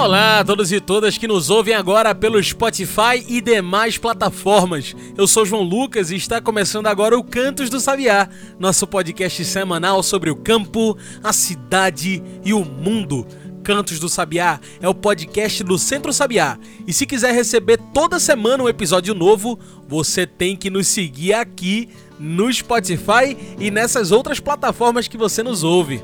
Olá a todos e todas que nos ouvem agora pelo Spotify e demais plataformas. Eu sou João Lucas e está começando agora o Cantos do Sabiá, nosso podcast semanal sobre o campo, a cidade e o mundo. Cantos do Sabiá é o podcast do Centro Sabiá. E se quiser receber toda semana um episódio novo, você tem que nos seguir aqui no Spotify e nessas outras plataformas que você nos ouve.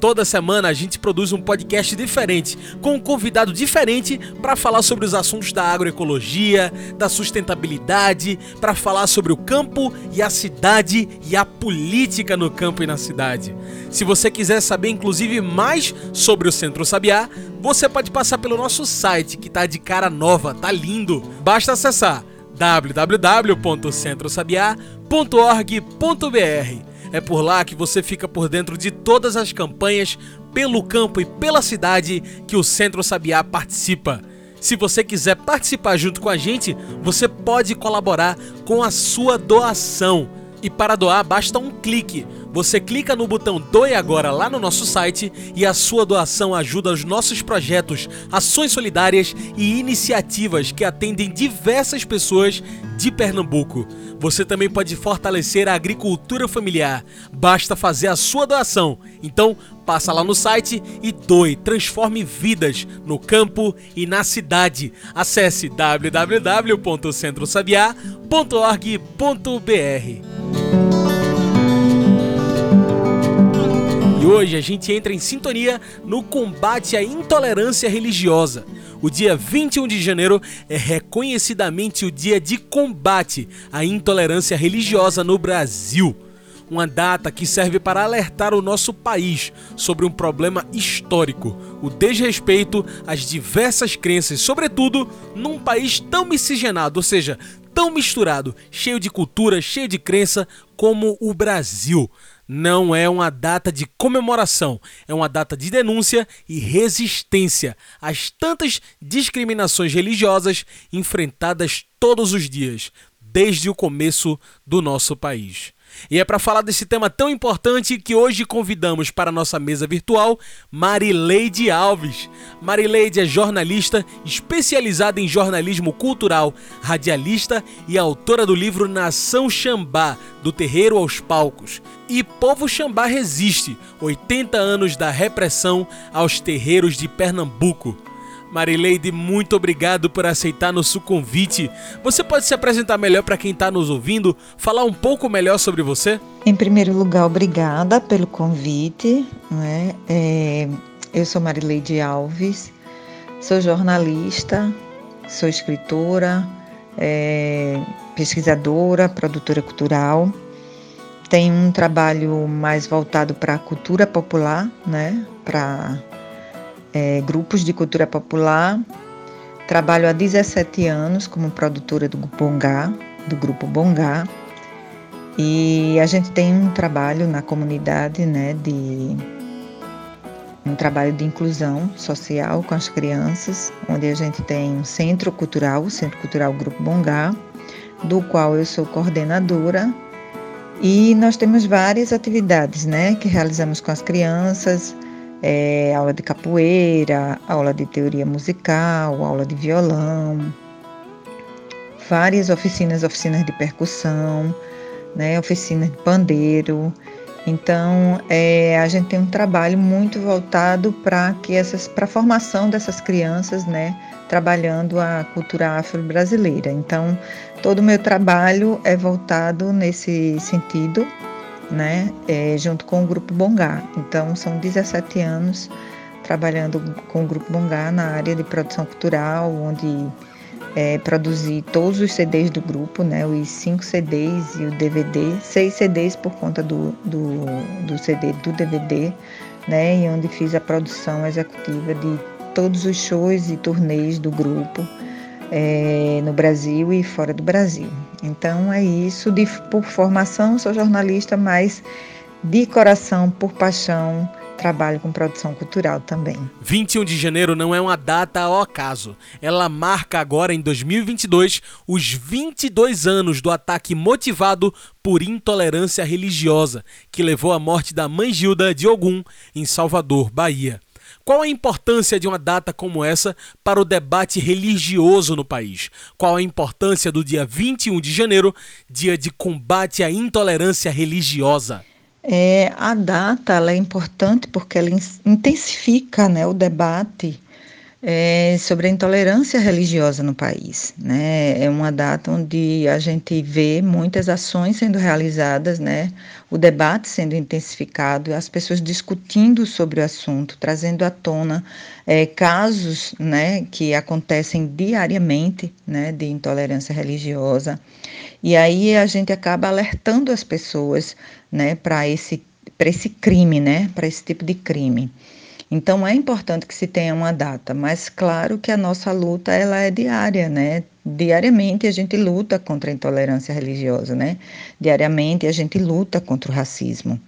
Toda semana a gente produz um podcast diferente, com um convidado diferente para falar sobre os assuntos da agroecologia, da sustentabilidade, para falar sobre o campo e a cidade e a política no campo e na cidade. Se você quiser saber inclusive mais sobre o Centro Sabiá, você pode passar pelo nosso site que tá de cara nova, tá lindo. Basta acessar www.centrosabiá.org.br é por lá que você fica por dentro de todas as campanhas pelo campo e pela cidade que o Centro Sabiá participa. Se você quiser participar junto com a gente, você pode colaborar com a sua doação. E para doar basta um clique. Você clica no botão Doe Agora lá no nosso site e a sua doação ajuda os nossos projetos, ações solidárias e iniciativas que atendem diversas pessoas de Pernambuco. Você também pode fortalecer a agricultura familiar. Basta fazer a sua doação. Então, passa lá no site e doe, transforme vidas no campo e na cidade. Acesse www.centrosabiá.org.br. E hoje a gente entra em sintonia no combate à intolerância religiosa. O dia 21 de janeiro é reconhecidamente o dia de combate à intolerância religiosa no Brasil. Uma data que serve para alertar o nosso país sobre um problema histórico, o desrespeito às diversas crenças, sobretudo num país tão miscigenado, ou seja, tão misturado, cheio de cultura, cheio de crença como o Brasil não é uma data de comemoração, é uma data de denúncia e resistência às tantas discriminações religiosas enfrentadas todos os dias, desde o começo do nosso país. E é para falar desse tema tão importante que hoje convidamos para nossa mesa virtual Marileide Alves. Marileide é jornalista especializada em jornalismo cultural, radialista e autora do livro Nação Xambá, do terreiro aos palcos. E Povo Xambá resiste, 80 anos da repressão aos terreiros de Pernambuco. Marileide, muito obrigado por aceitar nosso convite. Você pode se apresentar melhor para quem está nos ouvindo, falar um pouco melhor sobre você? Em primeiro lugar, obrigada pelo convite. Né? É, eu sou Marileide Alves, sou jornalista, sou escritora, é, pesquisadora, produtora cultural. Tenho um trabalho mais voltado para a cultura popular, né? para é, grupos de cultura popular. Trabalho há 17 anos como produtora do Bongá, do grupo Bongá. E a gente tem um trabalho na comunidade, né, de um trabalho de inclusão social com as crianças, onde a gente tem um centro cultural, o Centro Cultural Grupo Bongá, do qual eu sou coordenadora. E nós temos várias atividades, né, que realizamos com as crianças, é, aula de capoeira, aula de teoria musical, aula de violão, várias oficinas, oficinas de percussão, né, oficinas de pandeiro. Então, é, a gente tem um trabalho muito voltado para que essas, para a formação dessas crianças, né, trabalhando a cultura afro-brasileira. Então, todo o meu trabalho é voltado nesse sentido né, é, junto com o Grupo Bongá. Então, são 17 anos trabalhando com o Grupo Bongá na área de produção cultural, onde é, produzi todos os CDs do grupo, né, os cinco CDs e o DVD, seis CDs por conta do, do, do CD do DVD, né, e onde fiz a produção executiva de todos os shows e turnês do grupo é, no Brasil e fora do Brasil. Então é isso. De, por formação, sou jornalista, mas de coração, por paixão, trabalho com produção cultural também. 21 de janeiro não é uma data ao acaso. Ela marca agora, em 2022, os 22 anos do ataque motivado por intolerância religiosa, que levou à morte da mãe Gilda de Ogum, em Salvador, Bahia. Qual a importância de uma data como essa para o debate religioso no país? Qual a importância do dia 21 de janeiro, dia de combate à intolerância religiosa? É, a data é importante porque ela intensifica né, o debate é, sobre a intolerância religiosa no país. Né? É uma data onde a gente vê muitas ações sendo realizadas, né? o debate sendo intensificado, as pessoas discutindo sobre o assunto, trazendo à tona é, casos né, que acontecem diariamente né, de intolerância religiosa. E aí a gente acaba alertando as pessoas né, para esse, esse crime, né, para esse tipo de crime. Então é importante que se tenha uma data, mas claro que a nossa luta ela é diária, né? Diariamente a gente luta contra a intolerância religiosa, né? Diariamente a gente luta contra o racismo.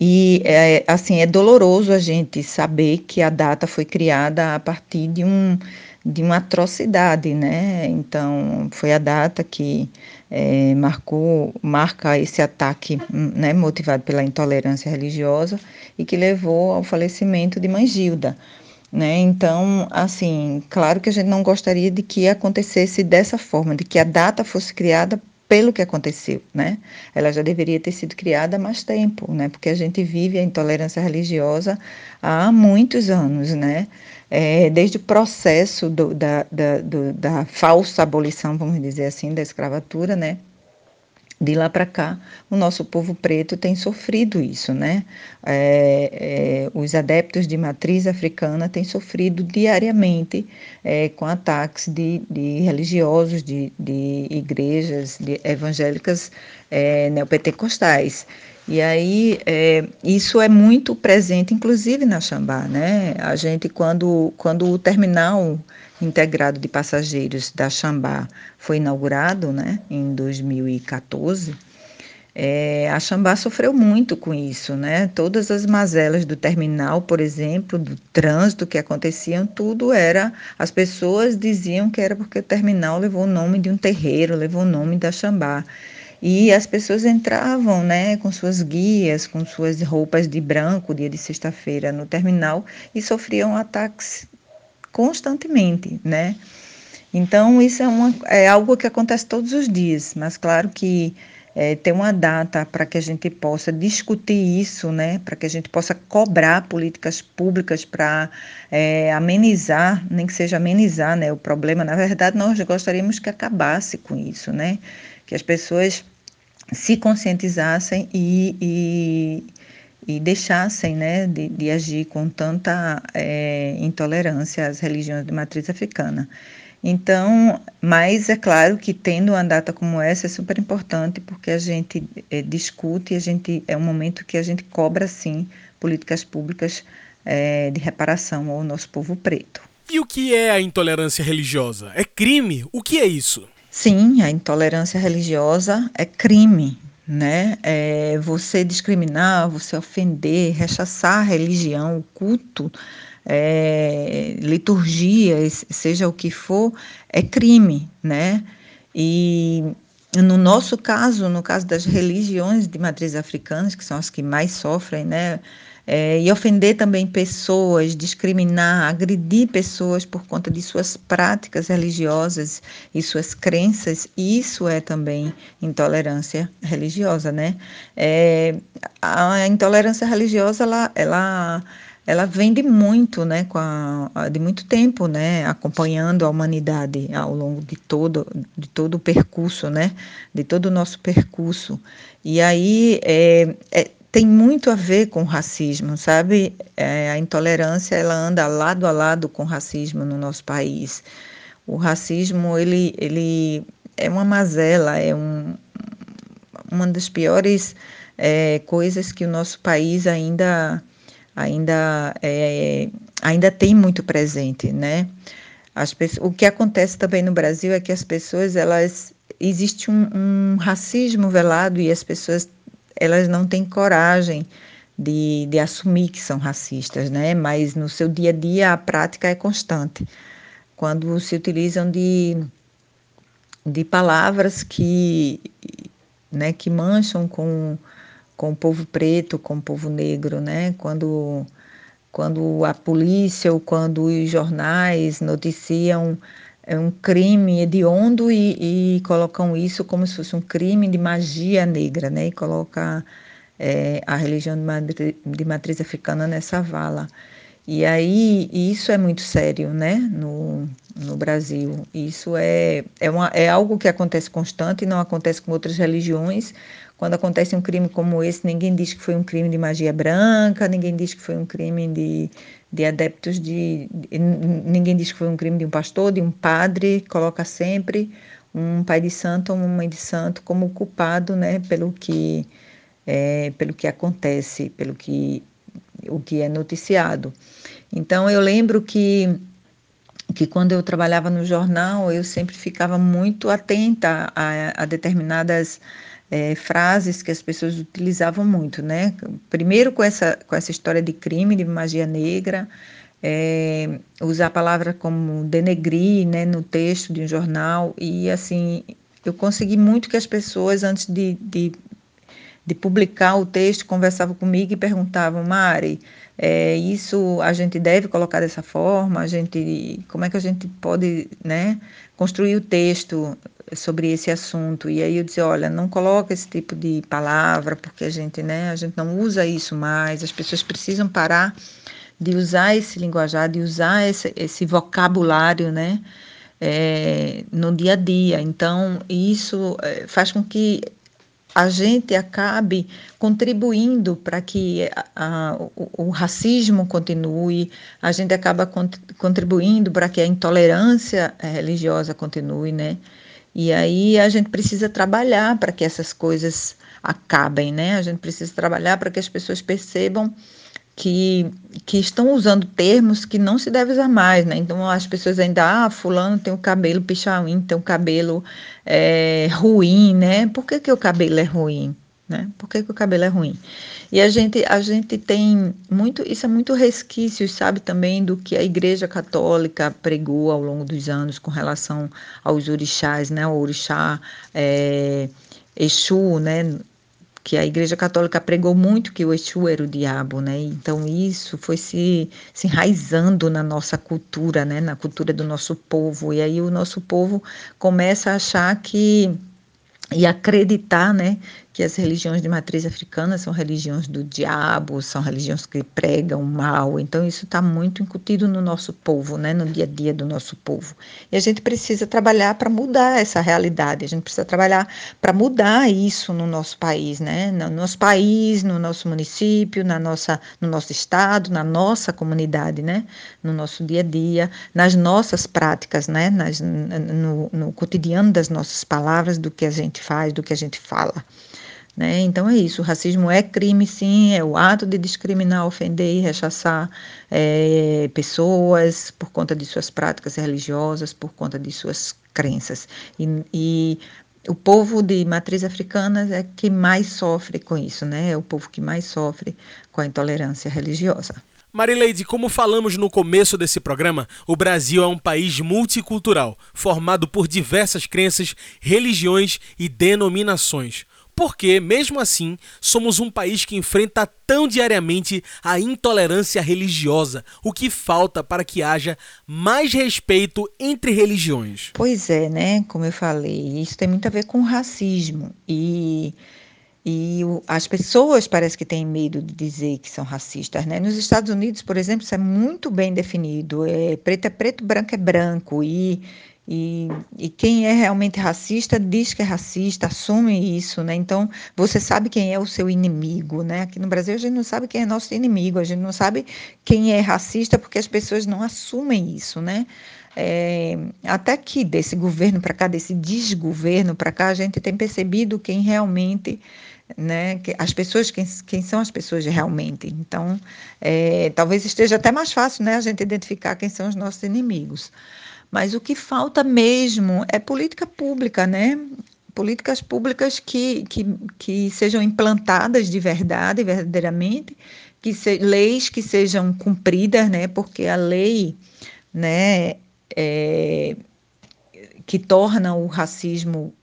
E é, assim é doloroso a gente saber que a data foi criada a partir de um de uma atrocidade, né? Então, foi a data que é, marcou, marca esse ataque, né, motivado pela intolerância religiosa e que levou ao falecimento de Mãe Gilda. Né? Então, assim, claro que a gente não gostaria de que acontecesse dessa forma, de que a data fosse criada pelo que aconteceu, né? Ela já deveria ter sido criada há mais tempo, né? Porque a gente vive a intolerância religiosa há muitos anos, né? é, desde o processo do, da, da, do, da falsa abolição, vamos dizer assim, da escravatura, né? De lá para cá, o nosso povo preto tem sofrido isso, né? É, é, os adeptos de matriz africana têm sofrido diariamente é, com ataques de, de religiosos, de, de igrejas de evangélicas é, neopentecostais. E aí, é, isso é muito presente, inclusive na Xambá, né? A gente, quando, quando o terminal integrado de passageiros da Xambá foi inaugurado, né, em 2014, é, a Xambá sofreu muito com isso, né? Todas as mazelas do terminal, por exemplo, do trânsito que aconteciam, tudo era. As pessoas diziam que era porque o terminal levou o nome de um terreiro, levou o nome da Xambá. E as pessoas entravam, né, com suas guias, com suas roupas de branco, dia de sexta-feira, no terminal e sofriam ataques constantemente, né? Então, isso é, uma, é algo que acontece todos os dias, mas claro que é, ter uma data para que a gente possa discutir isso, né, para que a gente possa cobrar políticas públicas para é, amenizar, nem que seja amenizar né, o problema. Na verdade, nós gostaríamos que acabasse com isso, né, que as pessoas se conscientizassem e, e, e deixassem né, de, de, agir com tanta é, intolerância às religiões de matriz africana. Então, mas é claro que tendo uma data como essa é super importante porque a gente é, discute, a gente é um momento que a gente cobra sim políticas públicas é, de reparação ao nosso povo preto. E o que é a intolerância religiosa? É crime? O que é isso? Sim, a intolerância religiosa é crime, né? É você discriminar, você ofender, rechaçar a religião, o culto, é, liturgias, seja o que for, é crime, né? E no nosso caso, no caso das religiões de matriz africanas, que são as que mais sofrem, né? É, e ofender também pessoas, discriminar, agredir pessoas por conta de suas práticas religiosas e suas crenças, isso é também intolerância religiosa, né? É, a intolerância religiosa, ela, ela ela vem de muito, né, com a, de muito tempo, né, acompanhando a humanidade ao longo de todo, de todo o percurso, né, de todo o nosso percurso. E aí é, é, tem muito a ver com racismo, sabe? É, a intolerância ela anda lado a lado com o racismo no nosso país. O racismo ele, ele é uma mazela, é um, uma das piores é, coisas que o nosso país ainda ainda é, ainda tem muito presente, né? As pessoas, o que acontece também no Brasil é que as pessoas elas existe um, um racismo velado e as pessoas elas não têm coragem de, de assumir que são racistas, né? Mas no seu dia a dia a prática é constante. Quando se utilizam de, de palavras que, né, que mancham com, com o povo preto, com o povo negro, né? Quando, quando a polícia ou quando os jornais noticiam é um crime hediondo e, e colocam isso como se fosse um crime de magia negra, né? E coloca é, a religião de matriz, de matriz africana nessa vala. E aí isso é muito sério, né, no, no Brasil. Isso é, é, uma, é algo que acontece constante e não acontece com outras religiões. Quando acontece um crime como esse, ninguém diz que foi um crime de magia branca, ninguém diz que foi um crime de, de adeptos de, de. Ninguém diz que foi um crime de um pastor, de um padre, coloca sempre um pai de santo ou uma mãe de santo como culpado né, pelo que é, pelo que acontece, pelo que o que é noticiado. Então eu lembro que que quando eu trabalhava no jornal eu sempre ficava muito atenta a, a determinadas é, frases que as pessoas utilizavam muito, né? Primeiro com essa com essa história de crime, de magia negra, é, usar a palavra como denegrir, né, no texto de um jornal e assim eu consegui muito que as pessoas antes de, de de publicar o texto, conversavam comigo e perguntavam, Mari, é, isso a gente deve colocar dessa forma, a gente, como é que a gente pode, né, construir o texto sobre esse assunto? E aí eu disse, olha, não coloca esse tipo de palavra, porque a gente, né, a gente não usa isso mais, as pessoas precisam parar de usar esse linguajar, de usar esse, esse vocabulário, né, é, no dia a dia. Então, isso é, faz com que a gente acabe contribuindo para que a, a, o, o, racismo continue, a gente acaba cont contribuindo para que a intolerância eh, religiosa continue, né? E aí a gente precisa trabalhar para que essas coisas acabem, né? A gente precisa trabalhar para que as pessoas percebam que, que estão usando termos que não se deve usar mais, né? Então as pessoas ainda, ah, fulano tem o cabelo pichauim, tem o cabelo é, ruim, né? Por que, que o cabelo é ruim? Né? Por que, que o cabelo é ruim? E a gente, a gente tem muito, isso é muito resquício, sabe, também do que a Igreja Católica pregou ao longo dos anos com relação aos orixás, né? O orixá é, Exu, né? Que a Igreja Católica pregou muito que o Exu era o diabo, né? Então isso foi se, se enraizando na nossa cultura, né? Na cultura do nosso povo. E aí o nosso povo começa a achar que e acreditar, né, que as religiões de matriz africana são religiões do diabo, são religiões que pregam mal. Então isso está muito incutido no nosso povo, né, no dia a dia do nosso povo. E a gente precisa trabalhar para mudar essa realidade. A gente precisa trabalhar para mudar isso no nosso país, né, no nosso país, no nosso município, na nossa, no nosso estado, na nossa comunidade, né, no nosso dia a dia, nas nossas práticas, né, nas, no, no cotidiano das nossas palavras, do que a gente faz, do que a gente fala. Né? Então é isso, o racismo é crime sim, é o ato de discriminar, ofender e rechaçar é, pessoas por conta de suas práticas religiosas, por conta de suas crenças. E, e, o povo de matriz africana é que mais sofre com isso, né? É o povo que mais sofre com a intolerância religiosa. Marileide, como falamos no começo desse programa, o Brasil é um país multicultural, formado por diversas crenças, religiões e denominações porque, mesmo assim, somos um país que enfrenta tão diariamente a intolerância religiosa, o que falta para que haja mais respeito entre religiões. Pois é, né? Como eu falei, isso tem muito a ver com racismo e e as pessoas parece que têm medo de dizer que são racistas, né? Nos Estados Unidos, por exemplo, isso é muito bem definido. É, preto é preto, branco é branco. E e, e, quem é realmente racista diz que é racista, assume isso, né? Então, você sabe quem é o seu inimigo, né? Aqui no Brasil a gente não sabe quem é nosso inimigo, a gente não sabe quem é racista porque as pessoas não assumem isso, né? É, até que desse governo para cá, desse desgoverno para cá, a gente tem percebido quem realmente né? As pessoas, quem, quem são as pessoas realmente. Então, é, talvez esteja até mais fácil, né, a gente identificar quem são os nossos inimigos. Mas o que falta mesmo é política pública, né? políticas públicas que, que, que sejam implantadas de verdade, verdadeiramente, que se, leis que sejam cumpridas, né? Porque a lei, né, é, que torna o racismo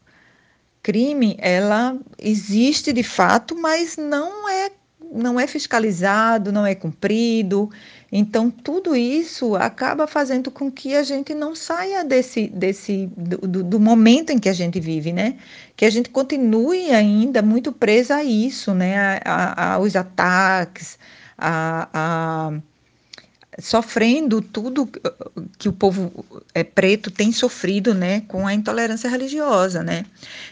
crime, ela existe de fato, mas não é não é fiscalizado, não é cumprido. Então, tudo isso acaba fazendo com que a gente não saia desse, desse do, do, momento em que a gente vive, né? Que a gente continue ainda muito presa a isso, né? A, a, aos ataques, a, a sofrendo tudo que o povo é, preto tem sofrido, né, com a intolerância religiosa, né.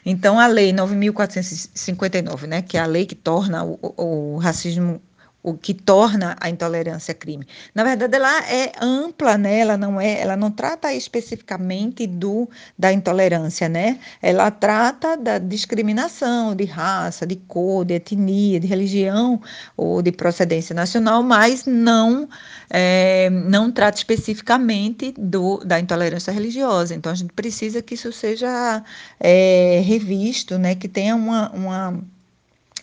Então a lei 9.459, né, que é a lei que torna o, o racismo o que torna a intolerância crime. Na verdade, ela é ampla, né? Ela não é, ela não trata especificamente do da intolerância, né? Ela trata da discriminação de raça, de cor, de etnia, de religião ou de procedência nacional, mas não é, não trata especificamente do, da intolerância religiosa. Então, a gente precisa que isso seja é, revisto, né? Que tenha uma, uma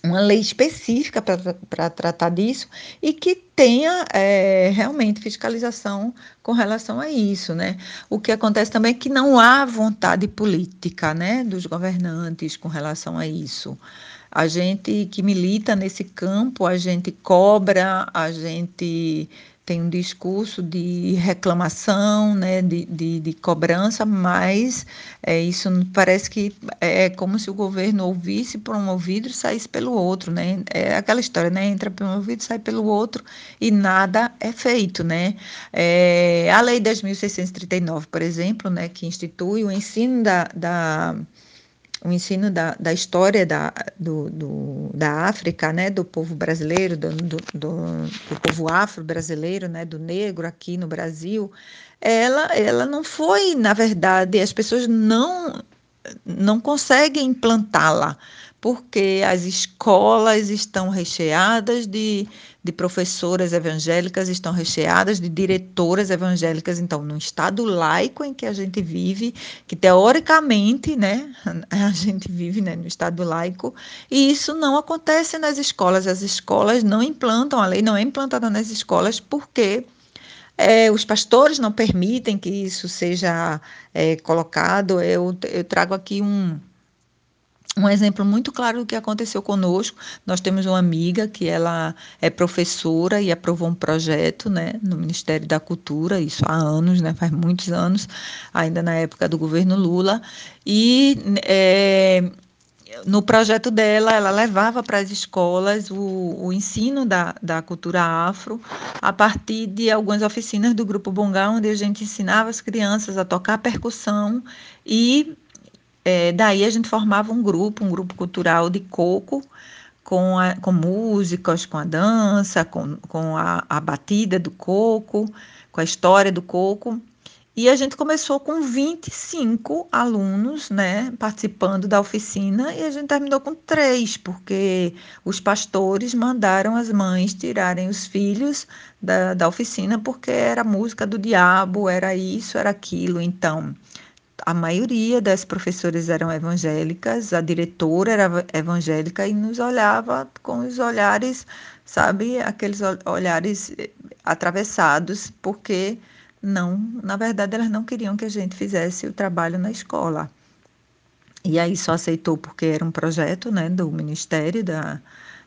uma lei específica para tratar disso e que tenha é, realmente fiscalização com relação a isso, né? O que acontece também é que não há vontade política, né, dos governantes com relação a isso. A gente que milita nesse campo, a gente cobra, a gente tem um discurso de reclamação, né, de, de, de cobrança, mas é, isso parece que é como se o governo ouvisse por um ouvido e saísse pelo outro, né? É aquela história, né? Entra por um ouvido, sai pelo outro e nada é feito, né? É, a Lei 10.639, por exemplo, né, que institui o ensino da, da o ensino da, da história da, do, do, da África, né, do povo brasileiro, do, do, do, povo afro-brasileiro, né, do negro aqui no Brasil, ela, ela não foi, na verdade, as pessoas não, não conseguem implantá-la porque as escolas estão recheadas de, de professoras evangélicas, estão recheadas de diretoras evangélicas. Então, no estado laico em que a gente vive, que teoricamente, né, a gente vive né, no estado laico, e isso não acontece nas escolas. As escolas não implantam, a lei não é implantada nas escolas porque é, os pastores não permitem que isso seja é, colocado. Eu, eu trago aqui um um exemplo muito claro do que aconteceu conosco. Nós temos uma amiga que ela é professora e aprovou um projeto, né, no Ministério da Cultura, isso há anos, né, faz muitos anos, ainda na época do governo Lula, e é, no projeto dela, ela levava para as escolas o, o ensino da, da cultura afro a partir de algumas oficinas do Grupo Bongá, onde a gente ensinava as crianças a tocar percussão e é, daí a gente formava um grupo, um grupo cultural de coco, com, a, com músicas, com a dança, com, com a, a batida do coco, com a história do coco. E a gente começou com 25 alunos, né, participando da oficina, e a gente terminou com três, porque os pastores mandaram as mães tirarem os filhos da, da oficina, porque era música do diabo, era isso, era aquilo. Então, a maioria das professoras eram evangélicas, a diretora era evangélica e nos olhava com os olhares, sabe, aqueles olhares eh, atravessados, porque não, na verdade, elas não queriam que a gente fizesse o trabalho na escola. E aí só aceitou porque era um projeto, né, do Ministério da,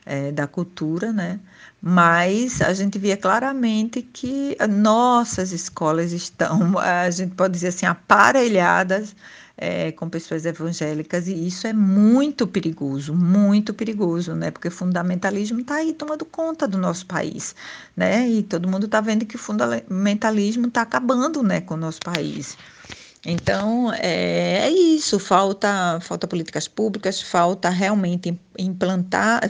é, da Cultura, né, mas a gente via claramente que nossas escolas estão, a gente pode dizer assim, aparelhadas é, com pessoas evangélicas, e isso é muito perigoso, muito perigoso, né? Porque o fundamentalismo está aí tomando conta do nosso país, né? E todo mundo está vendo que o fundamentalismo está acabando né, com o nosso país. Então, é, é, isso, falta, falta políticas públicas, falta realmente implantar,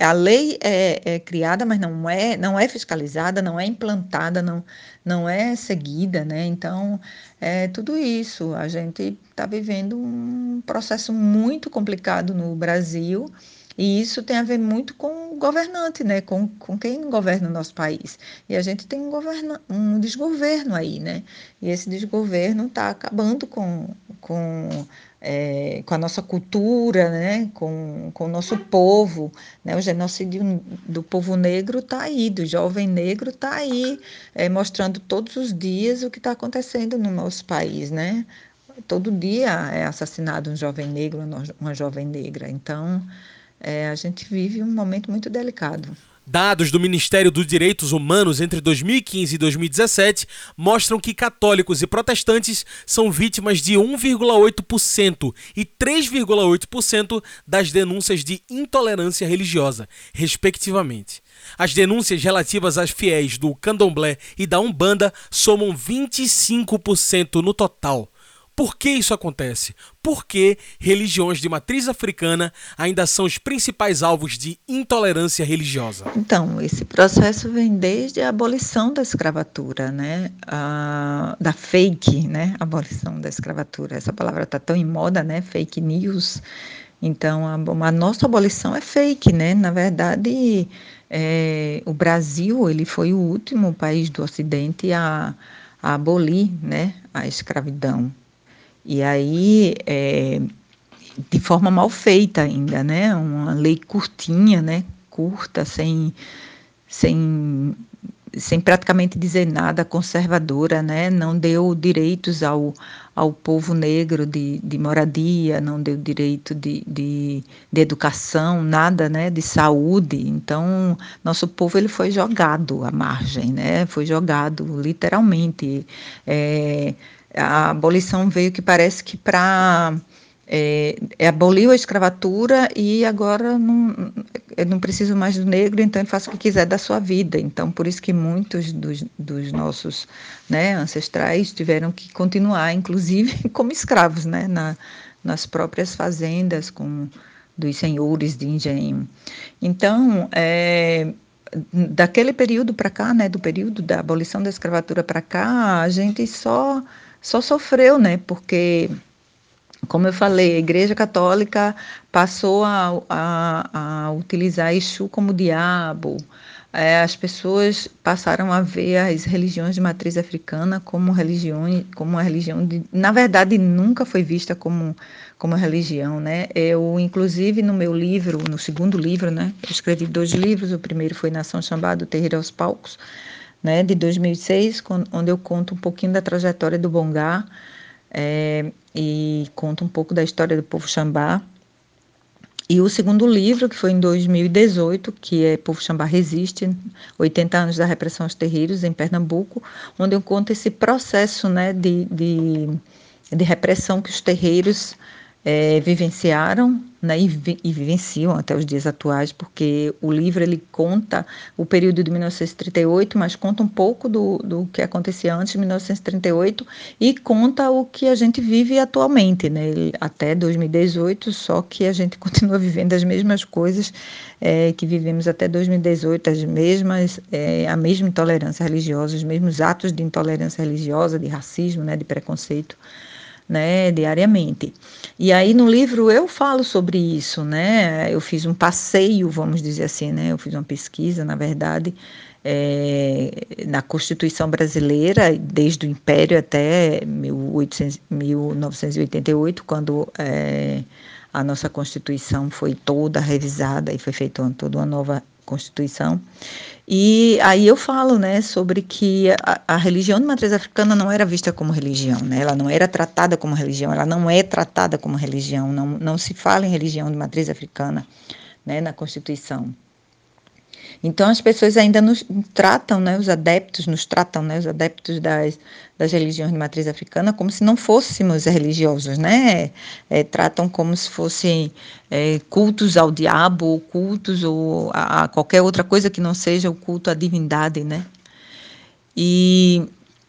a lei é, é, criada, mas não é, não é fiscalizada, não é implantada, não, não é seguida, né? Então, é tudo isso, a gente está vivendo um processo muito complicado no Brasil, e isso tem a ver muito com o governante, né? com, com quem governa o nosso país. E a gente tem um, governa, um desgoverno aí, né? E esse desgoverno está acabando com, com é, com a nossa cultura, né, com, com o nosso povo. Né, o genocídio do povo negro está aí, do jovem negro está aí, é, mostrando todos os dias o que está acontecendo no nosso país. Né? Todo dia é assassinado um jovem negro, uma jovem negra. Então, é, a gente vive um momento muito delicado. Dados do Ministério dos Direitos Humanos entre 2015 e 2017 mostram que católicos e protestantes são vítimas de 1,8% e 3,8% das denúncias de intolerância religiosa, respectivamente. As denúncias relativas às fiéis do candomblé e da umbanda somam 25% no total. Por que isso acontece? Por que religiões de matriz africana ainda são os principais alvos de intolerância religiosa? Então, esse processo vem desde a abolição da escravatura, né? Da fake, né? Abolição da escravatura. Essa palavra está tão em moda, né? Fake news. Então, a, a nossa abolição é fake, né? Na verdade, é, o Brasil ele foi o último país do Ocidente a, a abolir, né? A escravidão. E aí, é, de forma mal feita ainda, né? Uma lei curtinha, né? Curta, sem, sem, sem praticamente dizer nada, conservadora, né? Não deu direitos ao, ao povo negro de, de moradia, não deu direito de, de, de educação, nada, né? De saúde. Então, nosso povo ele foi jogado à margem, né? Foi jogado literalmente. É, a abolição veio que parece que para é, é, aboliu a escravatura e agora não, eu não preciso mais do negro, então ele faz o que quiser da sua vida. Então, por isso que muitos dos, dos nossos né, ancestrais tiveram que continuar, inclusive como escravos, né, na, nas próprias fazendas com, dos senhores de engenho. Então, é, daquele período para cá, né, do período da abolição da escravatura para cá, a gente só só sofreu, né? Porque, como eu falei, a Igreja Católica passou a, a, a utilizar Exu como diabo. É, as pessoas passaram a ver as religiões de matriz africana como religiões, como uma religião de, na verdade, nunca foi vista como como religião, né? Eu, inclusive, no meu livro, no segundo livro, né? Eu escrevi dois livros. O primeiro foi Nação Xambá do Terreiro aos Palcos né, de 2006, onde eu conto um pouquinho da trajetória do Bongá é, e conto um pouco da história do povo Xambá. E o segundo livro, que foi em 2018, que é Povo Xambá Resiste, 80 anos da repressão aos terreiros em Pernambuco, onde eu conto esse processo né, de, de, de repressão que os terreiros é, vivenciaram né, e, vi, e, vivenciam até os dias atuais, porque o livro ele conta o período de 1938, mas conta um pouco do, do que acontecia antes de 1938 e conta o que a gente vive atualmente, né, até 2018, só que a gente continua vivendo as mesmas coisas é, que vivemos até 2018, as mesmas, é, a mesma intolerância religiosa, os mesmos atos de intolerância religiosa, de racismo, né, de preconceito né, diariamente. E aí no livro eu falo sobre isso, né? Eu fiz um passeio, vamos dizer assim, né? Eu fiz uma pesquisa, na verdade, é, na Constituição brasileira, desde o Império até 1800, 1988, quando é, a nossa Constituição foi toda revisada e foi feita toda uma nova Constituição. E aí eu falo, né, sobre que a, a, religião de matriz africana não era vista como religião, né? Ela não era tratada como religião, ela não é tratada como religião, não, não se fala em religião de matriz africana, né, na Constituição. Então as pessoas ainda nos tratam, né, os adeptos nos tratam, né, os adeptos das, das religiões de matriz africana como se não fôssemos religiosos, né? É, tratam como se fossem é, cultos ao diabo, ou cultos ou a, a qualquer outra coisa que não seja o culto à divindade, né? E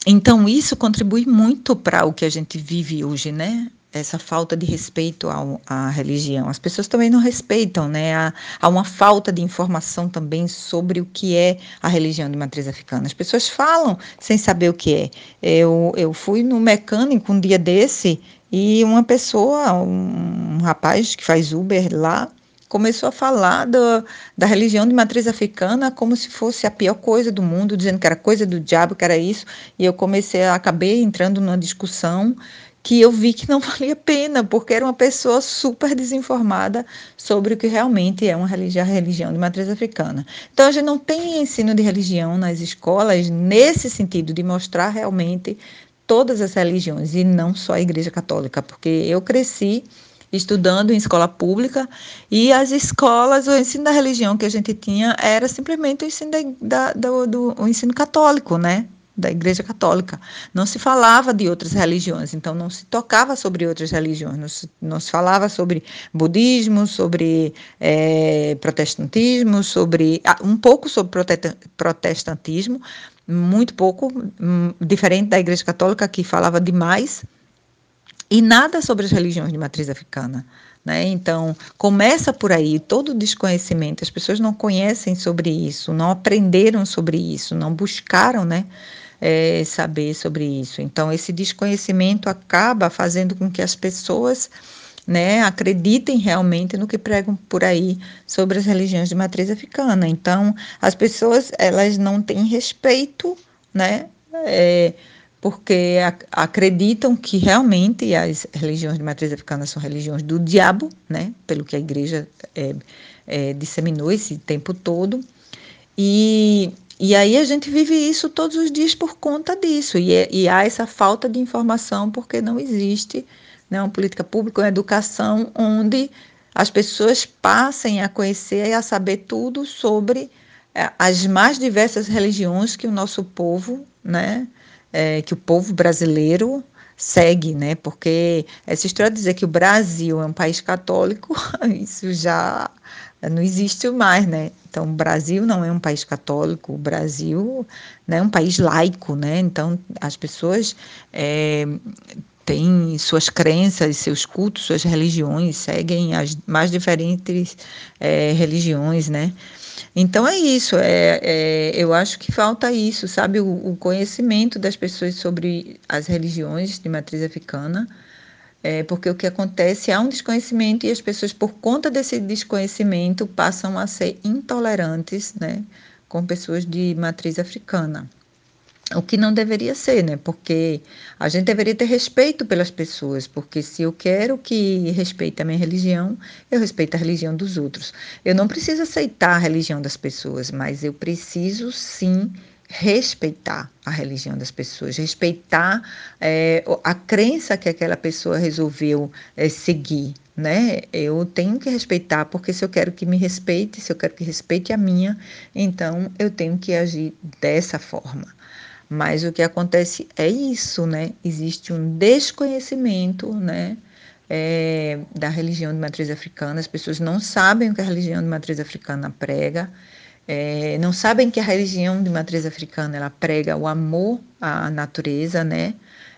então isso contribui muito para o que a gente vive hoje, né? Essa falta de respeito ao, à religião. As pessoas também não respeitam, né? Há, há, uma falta de informação também sobre o que é a religião de matriz africana. As pessoas falam sem saber o que é. Eu, eu fui no mecânico um dia desse e uma pessoa, um, um rapaz que faz Uber lá, começou a falar do, da religião de matriz africana como se fosse a pior coisa do mundo, dizendo que era coisa do diabo, que era isso. E eu comecei, acabei entrando numa discussão que eu vi que não valia a pena, porque era uma pessoa super desinformada sobre o que realmente é uma religião, a religião de matriz africana. Então a gente não tem ensino de religião nas escolas nesse sentido de mostrar realmente todas as religiões e não só a Igreja Católica, porque eu cresci estudando em escola pública e as escolas, o ensino da religião que a gente tinha era simplesmente o ensino da, da, do, do o ensino católico, né? Da Igreja Católica. Não se falava de outras religiões, então não se tocava sobre outras religiões, não se, não se falava sobre budismo, sobre é, protestantismo, sobre ah, um pouco sobre protestantismo, muito pouco, hum, diferente da Igreja Católica que falava demais, e nada sobre as religiões de matriz africana. Né? Então, começa por aí todo o desconhecimento. As pessoas não conhecem sobre isso, não aprenderam sobre isso, não buscaram né, é, saber sobre isso. Então, esse desconhecimento acaba fazendo com que as pessoas né, acreditem realmente no que pregam por aí sobre as religiões de matriz africana. Então, as pessoas elas não têm respeito, né, é, porque acreditam que realmente as religiões de matriz africana são religiões do diabo, né, pelo que a igreja é, é, disseminou esse tempo todo. E, e aí a gente vive isso todos os dias por conta disso. E, é, e há essa falta de informação porque não existe né, uma política pública, uma educação onde as pessoas passem a conhecer e a saber tudo sobre é, as mais diversas religiões que o nosso povo, né, é, que o povo brasileiro segue, né? Porque essa história de dizer que o Brasil é um país católico, isso já não existe mais, né? Então, o Brasil não é um país católico, o Brasil né, é um país laico, né? Então, as pessoas é, têm suas crenças, seus cultos, suas religiões, seguem as mais diferentes é, religiões, né? Então é isso, é, é, eu acho que falta isso, sabe, o, o, conhecimento das pessoas sobre as religiões de matriz africana, é, porque o que acontece é um desconhecimento e as pessoas, por conta desse desconhecimento, passam a ser intolerantes né, com pessoas de matriz africana. O que não deveria ser, né? Porque a gente deveria ter respeito pelas pessoas, porque se eu quero que respeite a minha religião, eu respeito a religião dos outros. Eu não preciso aceitar a religião das pessoas, mas eu preciso sim respeitar a religião das pessoas, respeitar é, a crença que aquela pessoa resolveu é, seguir, né? Eu tenho que respeitar, porque se eu quero que me respeite, se eu quero que respeite a minha, então eu tenho que agir dessa forma. Mas o que acontece é isso, né? Existe um desconhecimento, né? É, da religião de matriz africana, as pessoas não sabem o que a religião de matriz africana prega, é, não sabem que a religião de matriz africana ela prega o amor à natureza, né?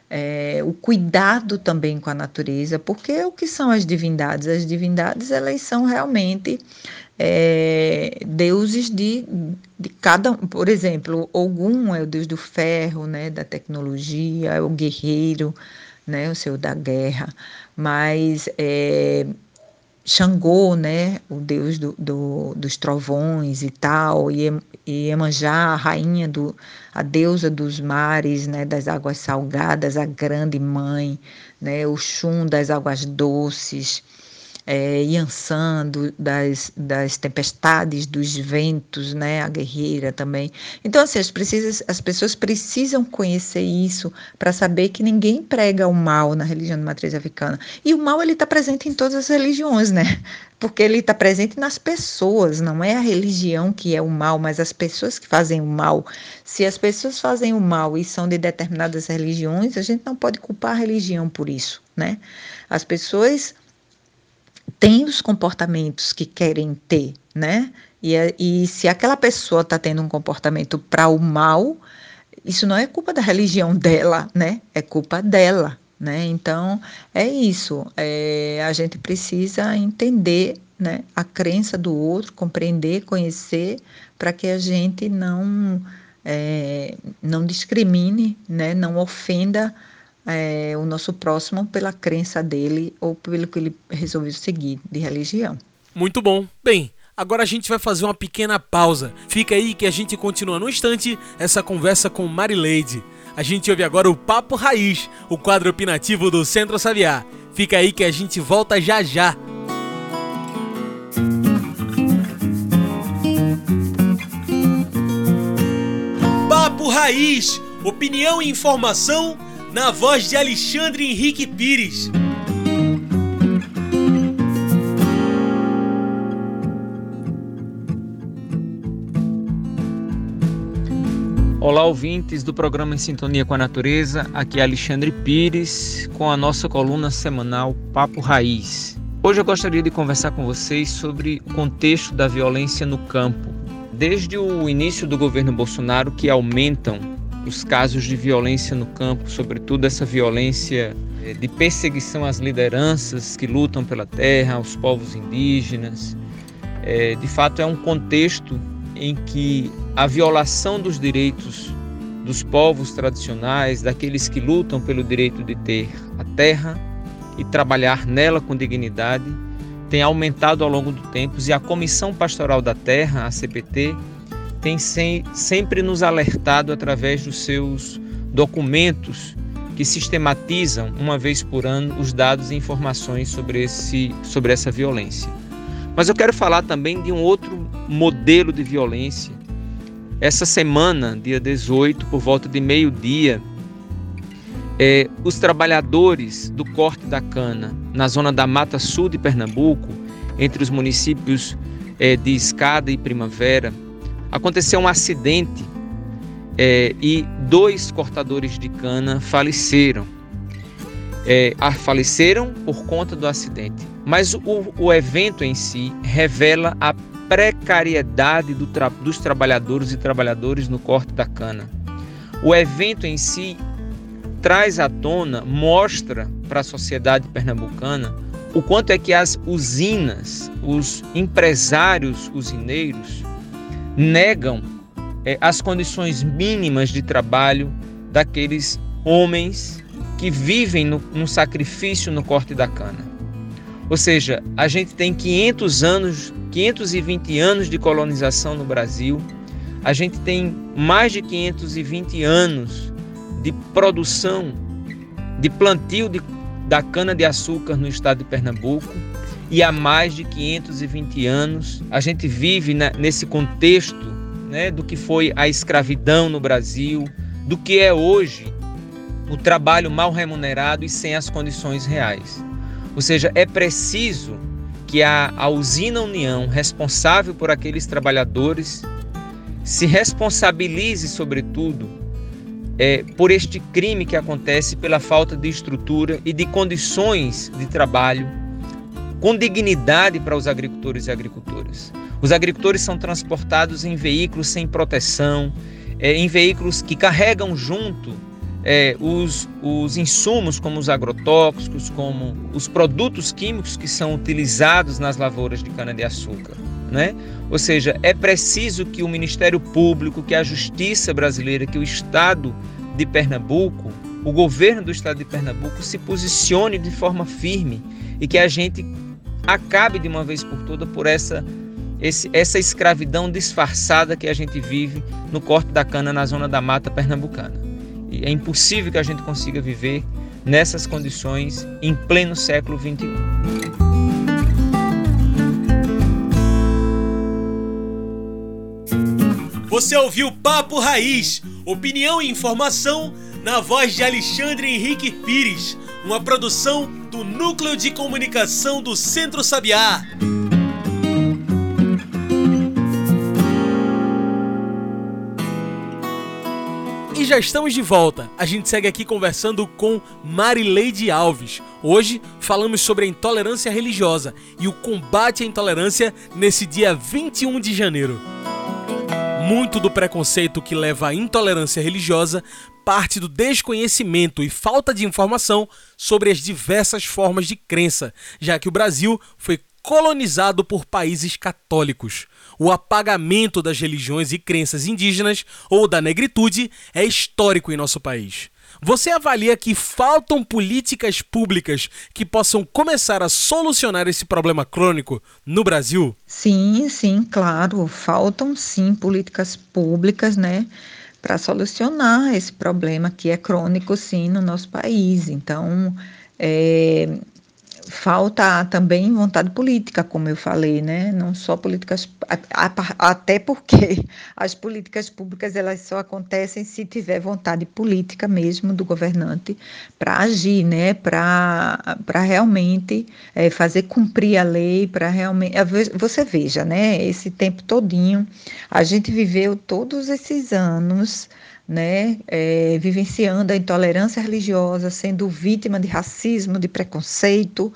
É, o cuidado também com a natureza, porque o que são as divindades? As divindades elas são realmente é, deuses de, de cada, por exemplo, Ogum é o deus do ferro, né, da tecnologia, é o guerreiro, né, o senhor da guerra, mas é, Xangô, né, o deus do, do, dos trovões e tal, e, e Emanjá, a rainha, do, a deusa dos mares, né, das águas salgadas, a grande mãe, né, o Xum das águas doces, é, Yansan, do, das, das tempestades, dos ventos, né, a guerreira também. Então, assim, as, precisas, as pessoas precisam conhecer isso para saber que ninguém prega o mal na religião de matriz africana. E o mal, ele está presente em todas as religiões, né? Porque ele está presente nas pessoas, não é a religião que é o mal, mas as pessoas que fazem o mal. Se as pessoas fazem o mal e são de determinadas religiões, a gente não pode culpar a religião por isso, né? As pessoas tem os comportamentos que querem ter, né? E, e se aquela pessoa está tendo um comportamento para o mal, isso não é culpa da religião dela, né? É culpa dela, né? Então é isso. É, a gente precisa entender, né? A crença do outro, compreender, conhecer, para que a gente não é, não discrimine, né? Não ofenda é, o nosso próximo pela crença dele ou pelo que ele resolveu seguir de religião. Muito bom. Bem, agora a gente vai fazer uma pequena pausa. Fica aí que a gente continua no instante essa conversa com Marileide. A gente ouve agora o Papo Raiz, o quadro opinativo do Centro Sabiá. Fica aí que a gente volta já já. Papo Raiz, opinião e informação na voz de Alexandre Henrique Pires. Olá, ouvintes do programa Em Sintonia com a Natureza. Aqui é Alexandre Pires com a nossa coluna semanal Papo Raiz. Hoje eu gostaria de conversar com vocês sobre o contexto da violência no campo. Desde o início do governo Bolsonaro, que aumentam os casos de violência no campo, sobretudo essa violência eh, de perseguição às lideranças que lutam pela terra, aos povos indígenas. É, de fato, é um contexto em que a violação dos direitos dos povos tradicionais, daqueles que lutam pelo direito de ter a terra e trabalhar nela com dignidade, tem aumentado ao longo do tempo e a Comissão Pastoral da Terra, a CPT, tem sempre nos alertado através dos seus documentos que sistematizam uma vez por ano os dados e informações sobre, esse, sobre essa violência. Mas eu quero falar também de um outro modelo de violência. Essa semana, dia 18, por volta de meio-dia, é, os trabalhadores do corte da cana na zona da Mata Sul de Pernambuco, entre os municípios é, de Escada e Primavera, aconteceu um acidente é, e dois cortadores de cana faleceram. É, faleceram por conta do acidente. Mas o, o evento em si revela a precariedade do tra dos trabalhadores e trabalhadores no corte da cana. O evento em si traz à tona, mostra para a sociedade pernambucana o quanto é que as usinas, os empresários usineiros negam é, as condições mínimas de trabalho daqueles homens que vivem no, no sacrifício no corte da cana. Ou seja, a gente tem 500 anos, 520 anos de colonização no Brasil. A gente tem mais de 520 anos de produção, de plantio de, da cana de açúcar no estado de Pernambuco. E há mais de 520 anos a gente vive na, nesse contexto né, do que foi a escravidão no Brasil, do que é hoje o trabalho mal remunerado e sem as condições reais. Ou seja, é preciso que a, a usina União, responsável por aqueles trabalhadores, se responsabilize, sobretudo, é, por este crime que acontece pela falta de estrutura e de condições de trabalho com dignidade para os agricultores e agricultoras. Os agricultores são transportados em veículos sem proteção, é, em veículos que carregam junto é, os, os insumos, como os agrotóxicos, como os produtos químicos que são utilizados nas lavouras de cana-de-açúcar. Né? Ou seja, é preciso que o Ministério Público, que a Justiça brasileira, que o Estado de Pernambuco, o governo do Estado de Pernambuco se posicione de forma firme e que a gente acabe de uma vez por toda por essa esse, essa escravidão disfarçada que a gente vive no corte da cana na zona da mata pernambucana é impossível que a gente consiga viver nessas condições em pleno século XXI. Você ouviu Papo Raiz, opinião e informação na voz de Alexandre Henrique Pires, uma produção do Núcleo de Comunicação do Centro Sabiá. E já estamos de volta. A gente segue aqui conversando com Marileide Alves. Hoje falamos sobre a intolerância religiosa e o combate à intolerância nesse dia 21 de janeiro. Muito do preconceito que leva à intolerância religiosa parte do desconhecimento e falta de informação sobre as diversas formas de crença, já que o Brasil foi colonizado por países católicos. O apagamento das religiões e crenças indígenas ou da negritude é histórico em nosso país. Você avalia que faltam políticas públicas que possam começar a solucionar esse problema crônico no Brasil? Sim, sim, claro. Faltam sim políticas públicas, né? Para solucionar esse problema que é crônico, sim, no nosso país. Então, é, falta também vontade política, como eu falei, né? Não só políticas, até porque as políticas públicas elas só acontecem se tiver vontade política mesmo do governante para agir, né? Para realmente é, fazer cumprir a lei, para realmente você veja, né? Esse tempo todinho a gente viveu todos esses anos né, é, vivenciando a intolerância religiosa, sendo vítima de racismo, de preconceito,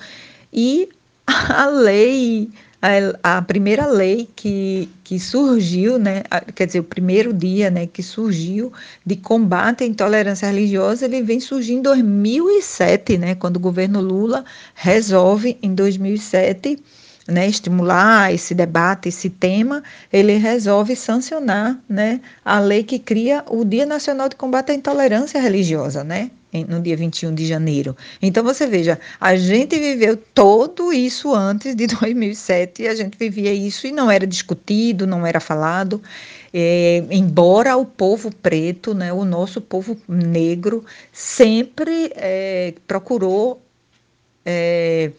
e a lei, a, a primeira lei que, que surgiu, né, quer dizer, o primeiro dia né, que surgiu de combate à intolerância religiosa, ele vem surgindo em 2007, né, quando o governo Lula resolve, em 2007, né, estimular esse debate, esse tema, ele resolve sancionar né, a lei que cria o Dia Nacional de Combate à Intolerância Religiosa, né, no dia 21 de janeiro. Então você veja, a gente viveu todo isso antes de 2007, e a gente vivia isso e não era discutido, não era falado. É, embora o povo preto, né, o nosso povo negro, sempre é, procurou é,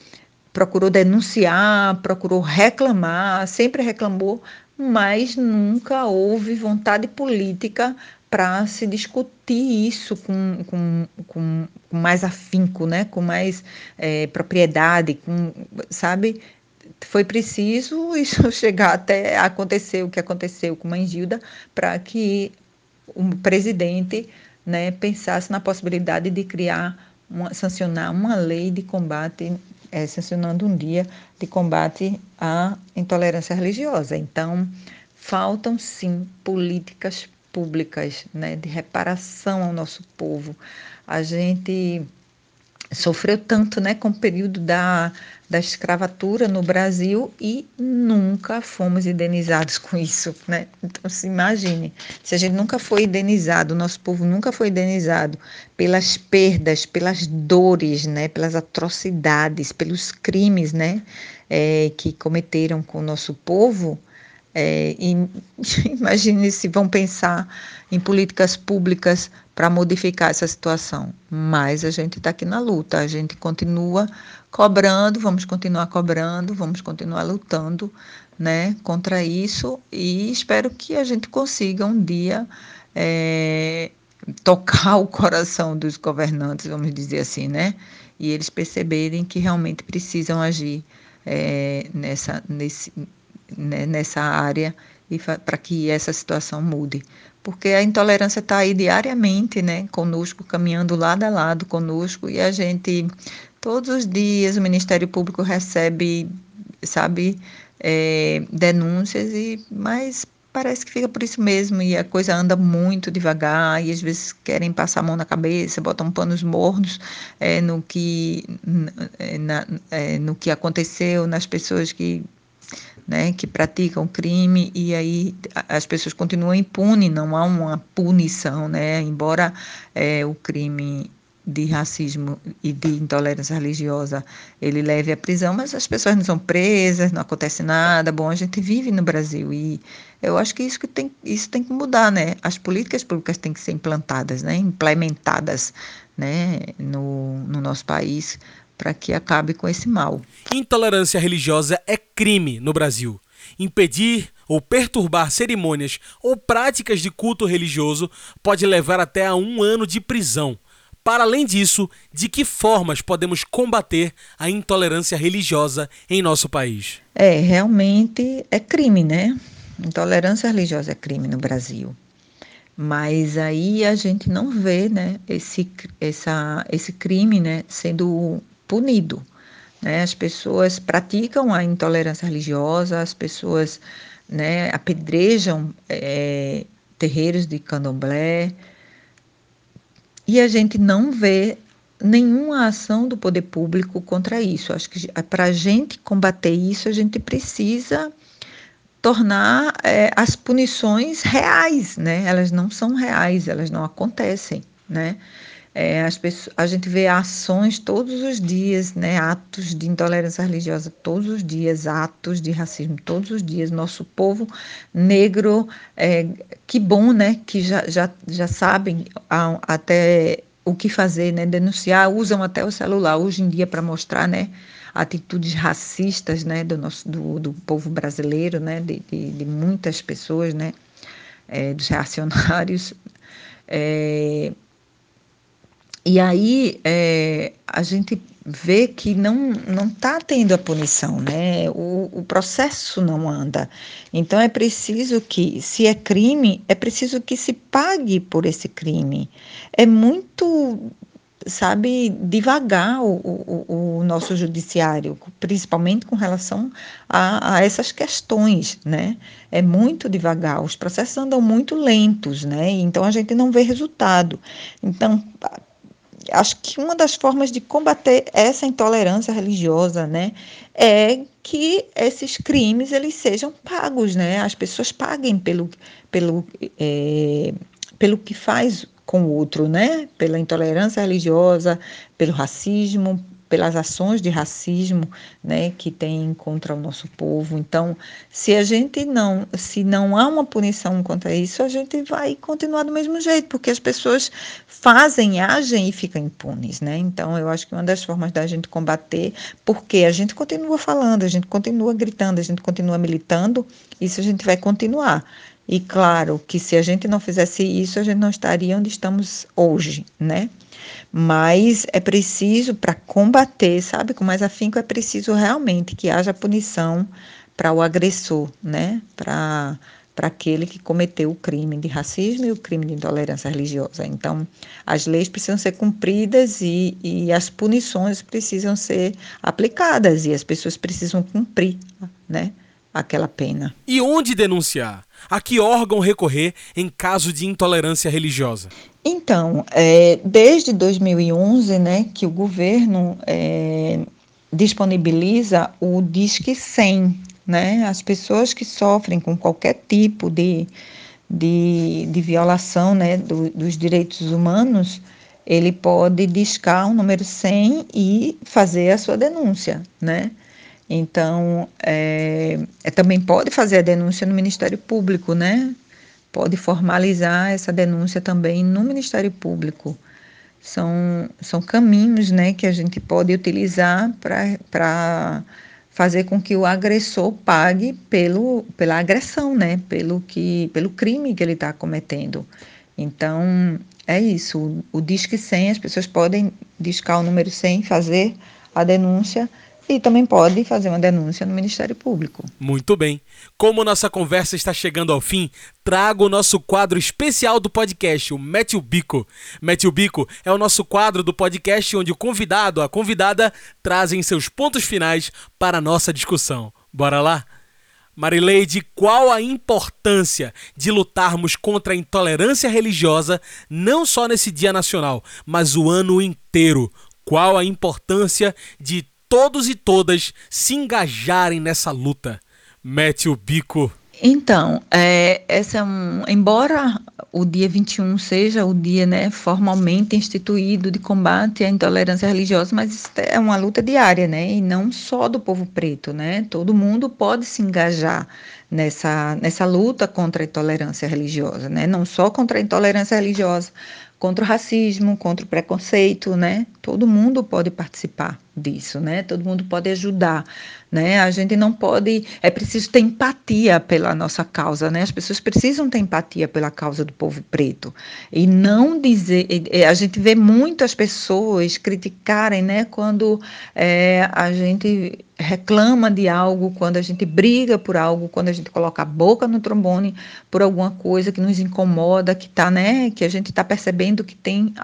procurou denunciar, procurou reclamar, sempre reclamou, mas nunca houve vontade política para se discutir isso com, com, com, mais afinco, né? com mais é, propriedade, com, sabe? Foi preciso isso chegar até acontecer o que aconteceu com Mangilda para que o presidente né, pensasse na possibilidade de criar, uma, sancionar uma lei de combate é, sancionando um dia de combate à intolerância religiosa. Então, faltam sim políticas públicas né, de reparação ao nosso povo. A gente sofreu tanto né, com o período da, da escravatura no Brasil e nunca fomos indenizados com isso. Né? Então, se imagine, se a gente nunca foi indenizado, o nosso povo nunca foi indenizado pelas perdas, pelas dores, né, pelas atrocidades, pelos crimes né, é, que cometeram com o nosso povo, é, imagine se vão pensar em políticas públicas para modificar essa situação. Mas a gente está aqui na luta, a gente continua cobrando, vamos continuar cobrando, vamos continuar lutando né, contra isso e espero que a gente consiga um dia é, tocar o coração dos governantes, vamos dizer assim, né? E eles perceberem que realmente precisam agir é, nessa, nesse, né, nessa área e para que essa situação mude. Porque a intolerância está aí diariamente, né, conosco, caminhando lado a lado conosco, e a gente, todos os dias, o Ministério Público recebe, sabe, é, denúncias, e mas parece que fica por isso mesmo, e a coisa anda muito devagar, e às vezes querem passar a mão na cabeça, botam panos mornos é, no, que, na, é, no que aconteceu, nas pessoas que né, que praticam crime e aí as pessoas continuam impunes, não há uma punição, né, embora é, o crime de racismo e de intolerância religiosa ele leve à prisão, mas as pessoas não são presas, não acontece nada. Bom, a gente vive no Brasil e eu acho que isso que tem, isso tem que mudar, né? As políticas públicas têm que ser implantadas, né? Implementadas, né? No, no nosso país para que acabe com esse mal. Intolerância religiosa é crime no Brasil. Impedir ou perturbar cerimônias ou práticas de culto religioso pode levar até a um ano de prisão. Para além disso, de que formas podemos combater a intolerância religiosa em nosso país? É, realmente é crime, né? Intolerância religiosa é crime no Brasil. Mas aí a gente não vê né, esse, essa, esse crime né, sendo punido. Né? As pessoas praticam a intolerância religiosa, as pessoas né, apedrejam é, terreiros de candomblé, e a gente não vê nenhuma ação do poder público contra isso. Acho que para a gente combater isso, a gente precisa tornar é, as punições reais, né? Elas não são reais, elas não acontecem, né? É, as pessoas, a gente vê ações todos os dias, né? Atos de intolerância religiosa todos os dias, atos de racismo todos os dias. Nosso povo negro, é, que bom, né? Que já, já, já sabem a, até o que fazer, né? Denunciar, usam até o celular hoje em dia para mostrar, né? atitudes racistas né, do, nosso, do, do povo brasileiro, né, de, de, de muitas pessoas, né, é, dos reacionários. É, e aí é, a gente vê que não não está tendo a punição, né? O, o processo não anda. Então é preciso que, se é crime, é preciso que se pague por esse crime. É muito sabe, devagar o, o, o, nosso judiciário, principalmente com relação a, a, essas questões, né? É muito devagar, os processos andam muito lentos, né? Então a gente não vê resultado. Então, acho que uma das formas de combater essa intolerância religiosa, né, é que esses crimes eles sejam pagos, né? As pessoas paguem pelo, pelo, é, pelo que faz com o outro, né? Pela intolerância religiosa, pelo racismo, pelas ações de racismo, né, que tem contra o nosso povo. Então, se a gente não, se não há uma punição contra isso, a gente vai continuar do mesmo jeito, porque as pessoas fazem, agem e ficam impunes, né? Então, eu acho que uma das formas da gente combater, porque a gente continua falando, a gente continua gritando, a gente continua militando, isso a gente vai continuar. E claro que se a gente não fizesse isso, a gente não estaria onde estamos hoje, né? Mas é preciso, para combater, sabe, com mais afinco, é preciso realmente que haja punição para o agressor, né? Para para aquele que cometeu o crime de racismo e o crime de intolerância religiosa. Então, as leis precisam ser cumpridas e, e as punições precisam ser aplicadas e as pessoas precisam cumprir, né? Aquela pena. E onde denunciar? A que órgão recorrer em caso de intolerância religiosa? Então, é, desde 2011, né, que o governo é, disponibiliza o Disque 100, né, as pessoas que sofrem com qualquer tipo de, de, de violação, né, do, dos direitos humanos, ele pode discar o número 100 e fazer a sua denúncia, né? Então, é, é, também pode fazer a denúncia no Ministério Público, né? Pode formalizar essa denúncia também no Ministério Público. São, são caminhos né, que a gente pode utilizar para fazer com que o agressor pague pelo, pela agressão, né? Pelo, que, pelo crime que ele está cometendo. Então, é isso. O, o Disque 100, as pessoas podem discar o número 100, fazer a denúncia e também pode fazer uma denúncia no Ministério Público. Muito bem. Como nossa conversa está chegando ao fim, trago o nosso quadro especial do podcast, o Mete o Bico. Mete o Bico é o nosso quadro do podcast onde o convidado, a convidada, trazem seus pontos finais para a nossa discussão. Bora lá? Marileide, qual a importância de lutarmos contra a intolerância religiosa, não só nesse Dia Nacional, mas o ano inteiro? Qual a importância de todos e todas se engajarem nessa luta. Mete o bico. Então, é, essa é um, embora o dia 21 seja o dia né, formalmente instituído de combate à intolerância religiosa, mas é uma luta diária, né? E não só do povo preto, né? Todo mundo pode se engajar nessa, nessa luta contra a intolerância religiosa, né? Não só contra a intolerância religiosa, contra o racismo, contra o preconceito, né? Todo mundo pode participar disso, né? Todo mundo pode ajudar, né? A gente não pode, é preciso ter empatia pela nossa causa, né? As pessoas precisam ter empatia pela causa do povo preto e não dizer, a gente vê muitas pessoas criticarem, né? Quando é, a gente reclama de algo, quando a gente briga por algo, quando a gente coloca a boca no trombone por alguma coisa que nos incomoda, que tá, né? Que a gente está percebendo que tem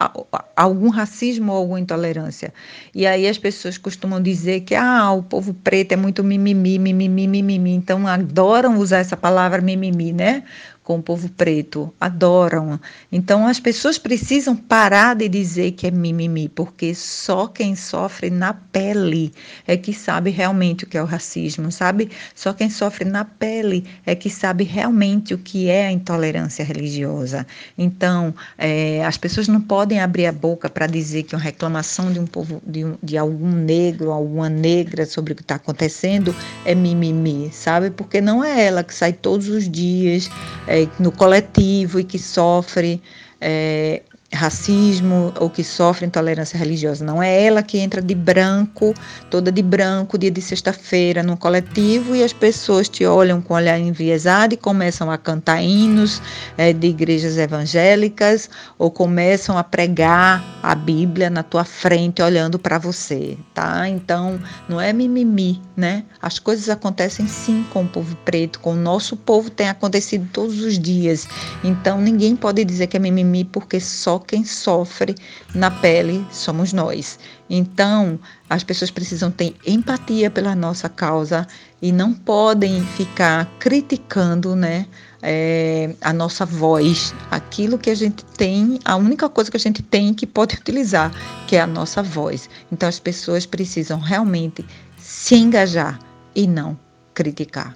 algum racismo ou alguma intolerância. E aí as pessoas costumam dizer que ah, o povo preto é muito mimimi, mimimi, mimimi. Então adoram usar essa palavra mimimi, né? Com o povo preto, adoram. Então as pessoas precisam parar de dizer que é mimimi, porque só quem sofre na pele é que sabe realmente o que é o racismo, sabe? Só quem sofre na pele é que sabe realmente o que é a intolerância religiosa. Então é, as pessoas não podem abrir a boca para dizer que uma reclamação de um povo, de, um, de algum negro, alguma negra sobre o que está acontecendo é mimimi, sabe? Porque não é ela que sai todos os dias é, no coletivo e que sofre é, racismo ou que sofre intolerância religiosa. Não é ela que entra de branco, toda de branco, dia de sexta-feira, no coletivo e as pessoas te olham com olhar enviesado e começam a cantar hinos é, de igrejas evangélicas ou começam a pregar a Bíblia na tua frente olhando para você, tá? Então, não é mimimi, né? As coisas acontecem sim com o povo preto, com o nosso povo tem acontecido todos os dias. Então, ninguém pode dizer que é mimimi porque só quem sofre na pele somos nós. Então, as pessoas precisam ter empatia pela nossa causa e não podem ficar criticando, né? É, a nossa voz, aquilo que a gente tem, a única coisa que a gente tem que pode utilizar, que é a nossa voz. Então as pessoas precisam realmente se engajar e não criticar.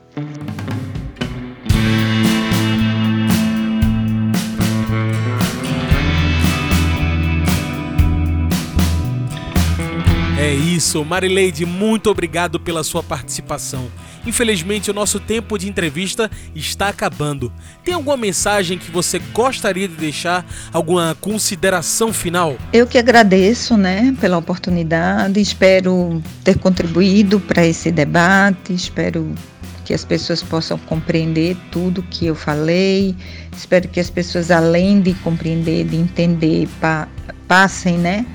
É isso, Marileide, muito obrigado pela sua participação. Infelizmente, o nosso tempo de entrevista está acabando. Tem alguma mensagem que você gostaria de deixar? Alguma consideração final? Eu que agradeço, né, pela oportunidade. Espero ter contribuído para esse debate. Espero que as pessoas possam compreender tudo que eu falei. Espero que as pessoas, além de compreender, de entender, pa passem, né,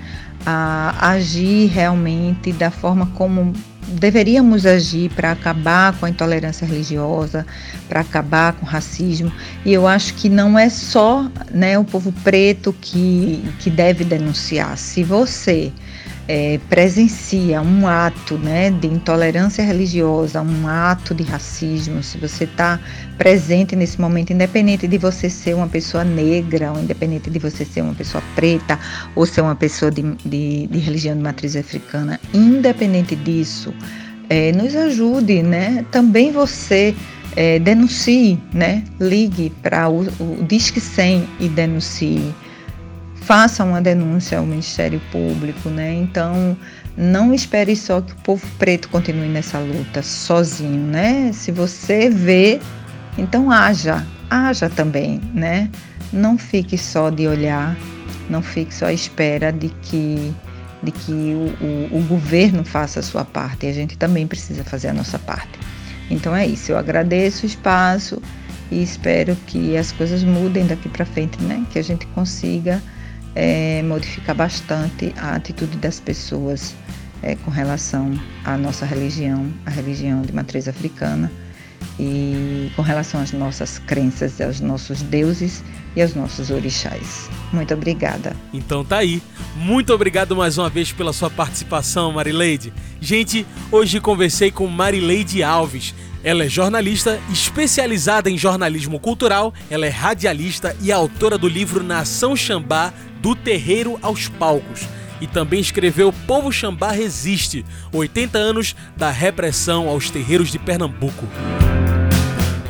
a agir realmente da forma como deveríamos agir para acabar com a intolerância religiosa, para acabar com o racismo. E eu acho que não é só né, o povo preto que, que deve denunciar. Se você é, presencia um ato né, de intolerância religiosa, um ato de racismo, se você está presente nesse momento, independente de você ser uma pessoa negra, ou independente de você ser uma pessoa preta, ou ser uma pessoa de, de, de religião de matriz africana, independente disso, é, nos ajude, né? Também você é, denuncie, né? Ligue para o, o Disque 100 e denuncie faça uma denúncia ao Ministério Público, né? Então, não espere só que o povo preto continue nessa luta sozinho, né? Se você vê, então haja, haja também, né? Não fique só de olhar, não fique só à espera de que de que o, o, o governo faça a sua parte, e a gente também precisa fazer a nossa parte. Então é isso, eu agradeço o espaço e espero que as coisas mudem daqui para frente, né? Que a gente consiga é, modificar bastante a atitude das pessoas é, com relação à nossa religião, a religião de matriz africana, e com relação às nossas crenças, aos nossos deuses e aos nossos orixás. Muito obrigada. Então tá aí. Muito obrigado mais uma vez pela sua participação, Marileide. Gente, hoje conversei com Marileide Alves. Ela é jornalista especializada em jornalismo cultural, ela é radialista e autora do livro Nação Xambá, do terreiro aos palcos. E também escreveu Povo Xambá Resiste, 80 anos da repressão aos terreiros de Pernambuco.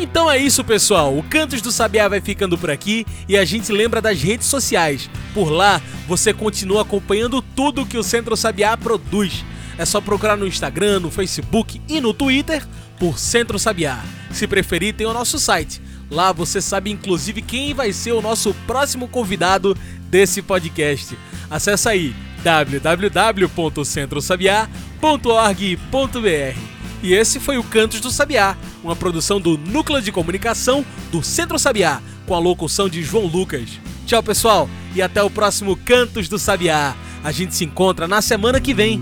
Então é isso, pessoal. O Cantos do Sabiá vai ficando por aqui e a gente lembra das redes sociais. Por lá, você continua acompanhando tudo que o Centro Sabiá produz. É só procurar no Instagram, no Facebook e no Twitter por Centro Sabiá. Se preferir, tem o nosso site. Lá você sabe inclusive quem vai ser o nosso próximo convidado desse podcast. Acesse aí www.centrosabiá.org.br. E esse foi o Cantos do Sabiá, uma produção do Núcleo de Comunicação do Centro Sabiá, com a locução de João Lucas. Tchau, pessoal, e até o próximo Cantos do Sabiá. A gente se encontra na semana que vem.